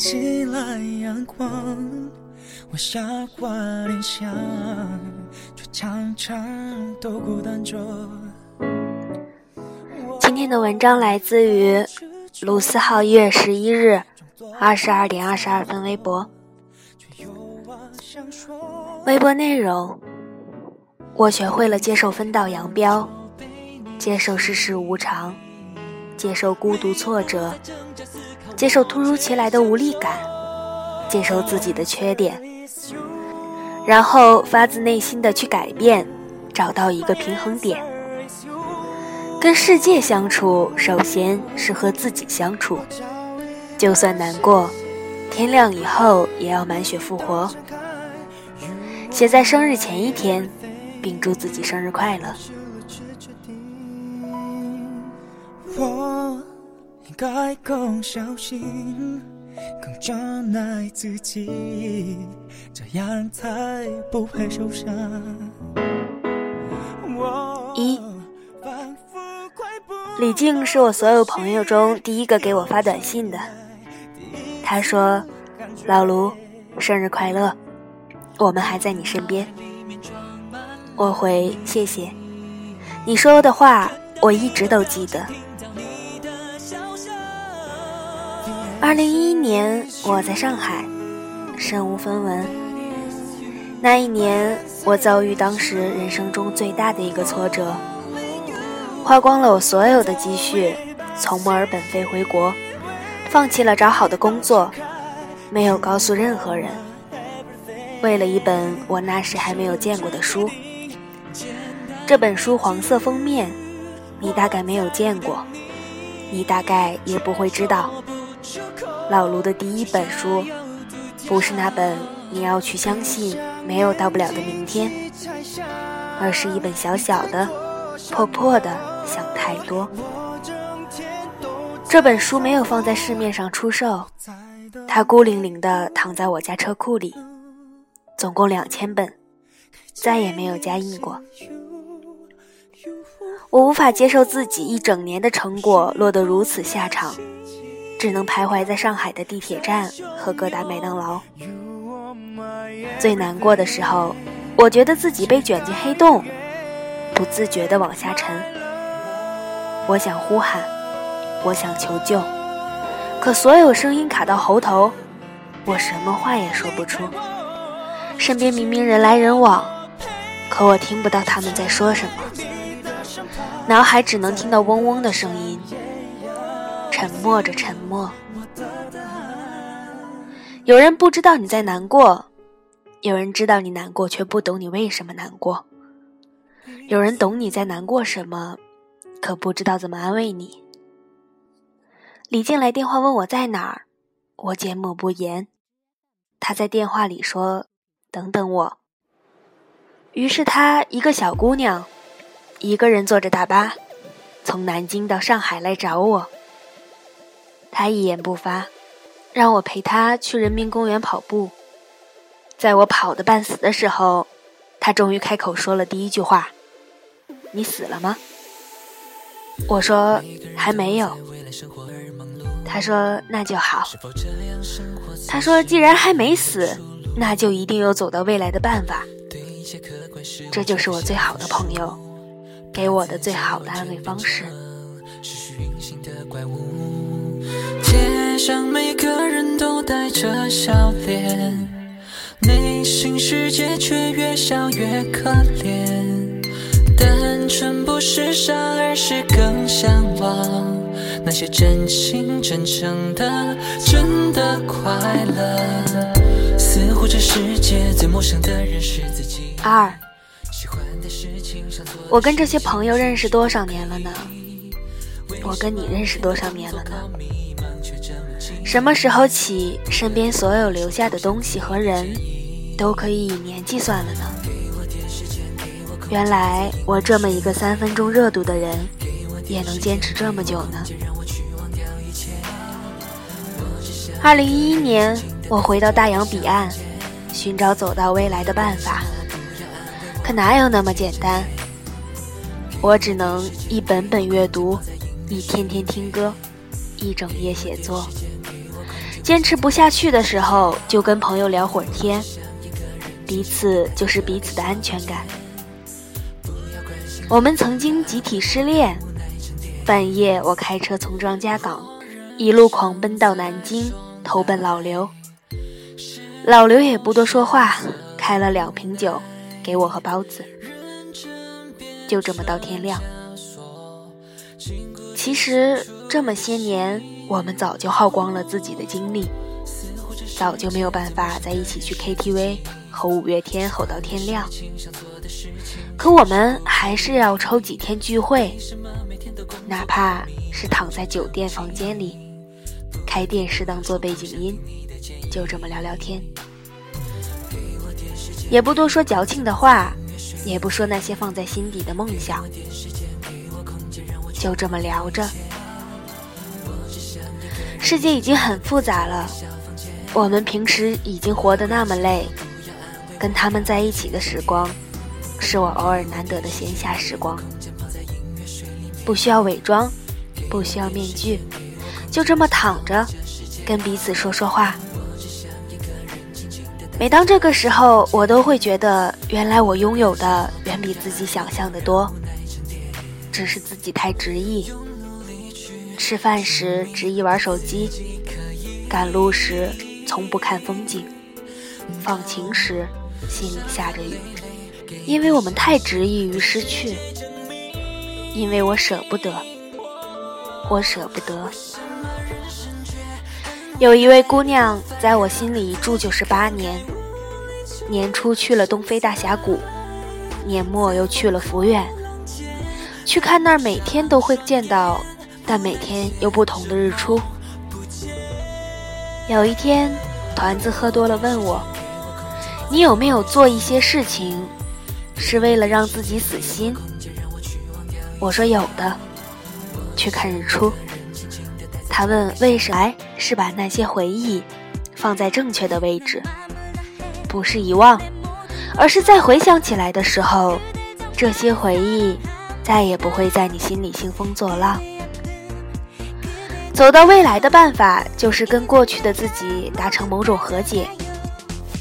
起来阳光，我像花莲香，却常常都孤单着。今天的文章来自于卢思浩一月十一日二十二点二十二分微博。微博内容：我学会了接受分道扬镳，接受世事无常，接受孤独挫折，接受突如其来的无力感，接受自己的缺点，然后发自内心的去改变，找到一个平衡点。跟世界相处，首先是和自己相处。就算难过，天亮以后也要满血复活。写在生日前一天，并祝自己生日快乐。我应该更小心，更珍爱自己，这样才不会受伤。一。李静是我所有朋友中第一个给我发短信的。他说：“老卢，生日快乐，我们还在你身边。”我回：“谢谢。”你说的话我一直都记得。二零一一年我在上海，身无分文。那一年我遭遇当时人生中最大的一个挫折。花光了我所有的积蓄，从墨尔本飞回国，放弃了找好的工作，没有告诉任何人。为了一本我那时还没有见过的书，这本书黄色封面，你大概没有见过，你大概也不会知道。老卢的第一本书，不是那本你要去相信没有到不了的明天，而是一本小小的、破破的。想太多。这本书没有放在市面上出售，它孤零零地躺在我家车库里，总共两千本，再也没有加印过。我无法接受自己一整年的成果落得如此下场，只能徘徊在上海的地铁站和各大麦当劳。最难过的时候，我觉得自己被卷进黑洞，不自觉地往下沉。我想呼喊，我想求救，可所有声音卡到喉头，我什么话也说不出。身边明明人来人往，可我听不到他们在说什么，脑海只能听到嗡嗡的声音，沉默着沉默。有人不知道你在难过，有人知道你难过却不懂你为什么难过，有人懂你在难过什么。可不知道怎么安慰你。李静来电话问我在哪儿，我缄默不言。他在电话里说：“等等我。”于是她一个小姑娘，一个人坐着大巴，从南京到上海来找我。他一言不发，让我陪他去人民公园跑步。在我跑得半死的时候，他终于开口说了第一句话：“你死了吗？”我说还没有，他说那就好。他说既然还没死，那就一定有走到未来的办法。这就是我最好的朋友，给我的最好的安慰方式。街上每个人都带着笑脸，内心世界却越笑越可怜。单纯不是傻，而是更向往那些真心真诚的、真的快乐。似乎这世界最陌生的人是自己。二，我跟这些朋友认识多少年了呢？我跟你认识多少年了呢？什么时候起，身边所有留下的东西和人都可以以年计算了呢？原来我这么一个三分钟热度的人，也能坚持这么久呢。二零一一年，我回到大洋彼岸，寻找走到未来的办法。可哪有那么简单？我只能一本本阅读，一天天听歌，一整夜写作。坚持不下去的时候，就跟朋友聊会儿天，彼此就是彼此的安全感。我们曾经集体失恋，半夜我开车从庄家港一路狂奔到南京，投奔老刘。老刘也不多说话，开了两瓶酒给我和包子，就这么到天亮。其实这么些年，我们早就耗光了自己的精力，早就没有办法在一起去 KTV 和五月天吼到天亮。可我们还是要抽几天聚会，哪怕是躺在酒店房间里，开电视当做背景音，就这么聊聊天，也不多说矫情的话，也不说那些放在心底的梦想，就这么聊着。世界已经很复杂了，我们平时已经活得那么累，跟他们在一起的时光。是我偶尔难得的闲暇时光，不需要伪装，不需要面具，就这么躺着，跟彼此说说话。每当这个时候，我都会觉得，原来我拥有的远比自己想象的多，只是自己太执意。吃饭时执意玩手机，赶路时从不看风景，放晴时心里下着雨。因为我们太执意于失去，因为我舍不得，我舍不得。有一位姑娘在我心里住就是八年，年初去了东非大峡谷，年末又去了福远，去看那儿每天都会见到，但每天有不同的日出。有一天，团子喝多了问我：“你有没有做一些事情？”是为了让自己死心，我说有的，去看日出。他问为什么？是把那些回忆放在正确的位置，不是遗忘，而是在回想起来的时候，这些回忆再也不会在你心里兴风作浪。走到未来的办法，就是跟过去的自己达成某种和解，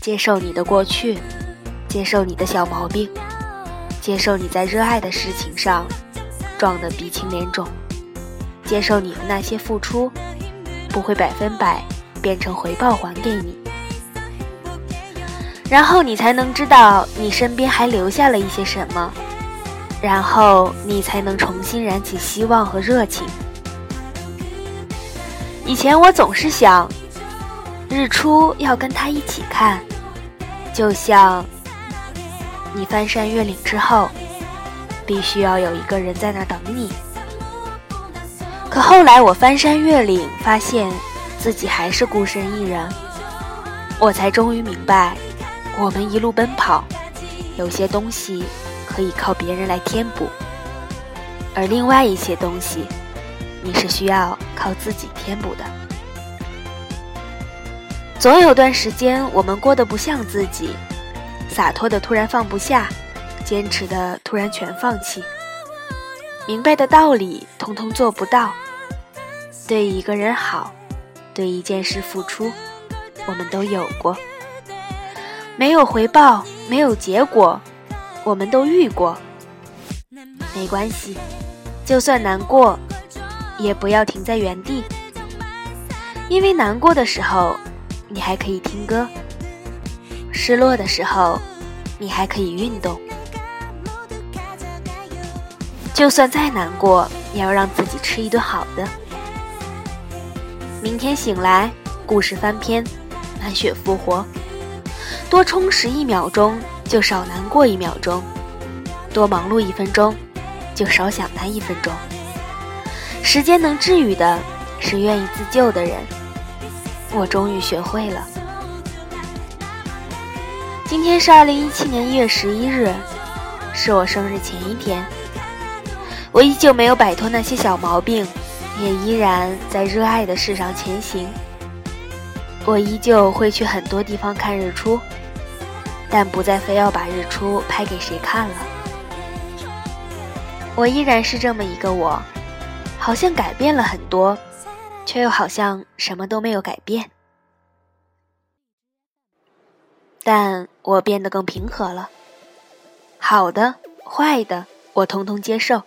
接受你的过去，接受你的小毛病。接受你在热爱的事情上撞得鼻青脸肿，接受你的那些付出不会百分百变成回报还给你，然后你才能知道你身边还留下了一些什么，然后你才能重新燃起希望和热情。以前我总是想，日出要跟他一起看，就像。你翻山越岭之后，必须要有一个人在那等你。可后来我翻山越岭，发现自己还是孤身一人，我才终于明白，我们一路奔跑，有些东西可以靠别人来填补，而另外一些东西，你是需要靠自己填补的。总有段时间，我们过得不像自己。洒脱的突然放不下，坚持的突然全放弃，明白的道理通通做不到。对一个人好，对一件事付出，我们都有过。没有回报，没有结果，我们都遇过。没关系，就算难过，也不要停在原地，因为难过的时候，你还可以听歌。失落的时候，你还可以运动。就算再难过，也要让自己吃一顿好的。明天醒来，故事翻篇，满血复活。多充实一秒钟，就少难过一秒钟；多忙碌一分钟，就少想他一分钟。时间能治愈的，是愿意自救的人。我终于学会了。今天是二零一七年一月十一日，是我生日前一天。我依旧没有摆脱那些小毛病，也依然在热爱的事上前行。我依旧会去很多地方看日出，但不再非要把日出拍给谁看了。我依然是这么一个我，好像改变了很多却又好像什么都没有改变。但我变得更平和了。好的坏的我通通接受。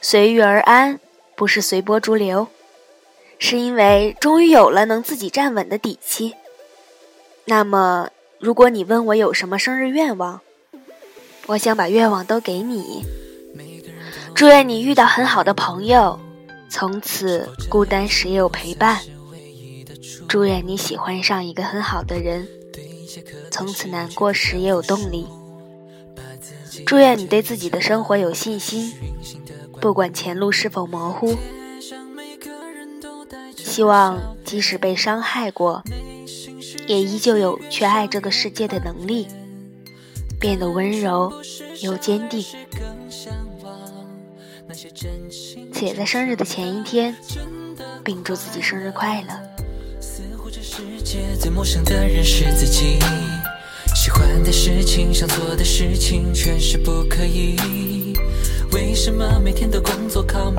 随遇而安不是随波逐流。是因为终于有了能自己站稳的底气。那么如果你问我有什么生日愿望我想把愿望都给你。祝愿你遇到很好的朋友，从此孤单时也有陪伴。祝愿你喜欢上一个很好的人，从此难过时也有动力。祝愿你对自己的生活有信心，不管前路是否模糊。希望即使被伤害过。也依旧有去爱这个世界的能力，变得温柔又坚定。且在生日的前一天，并祝自己生日快乐。喜欢的事情，想做的事情，全是不可以。为什么每天都工作靠？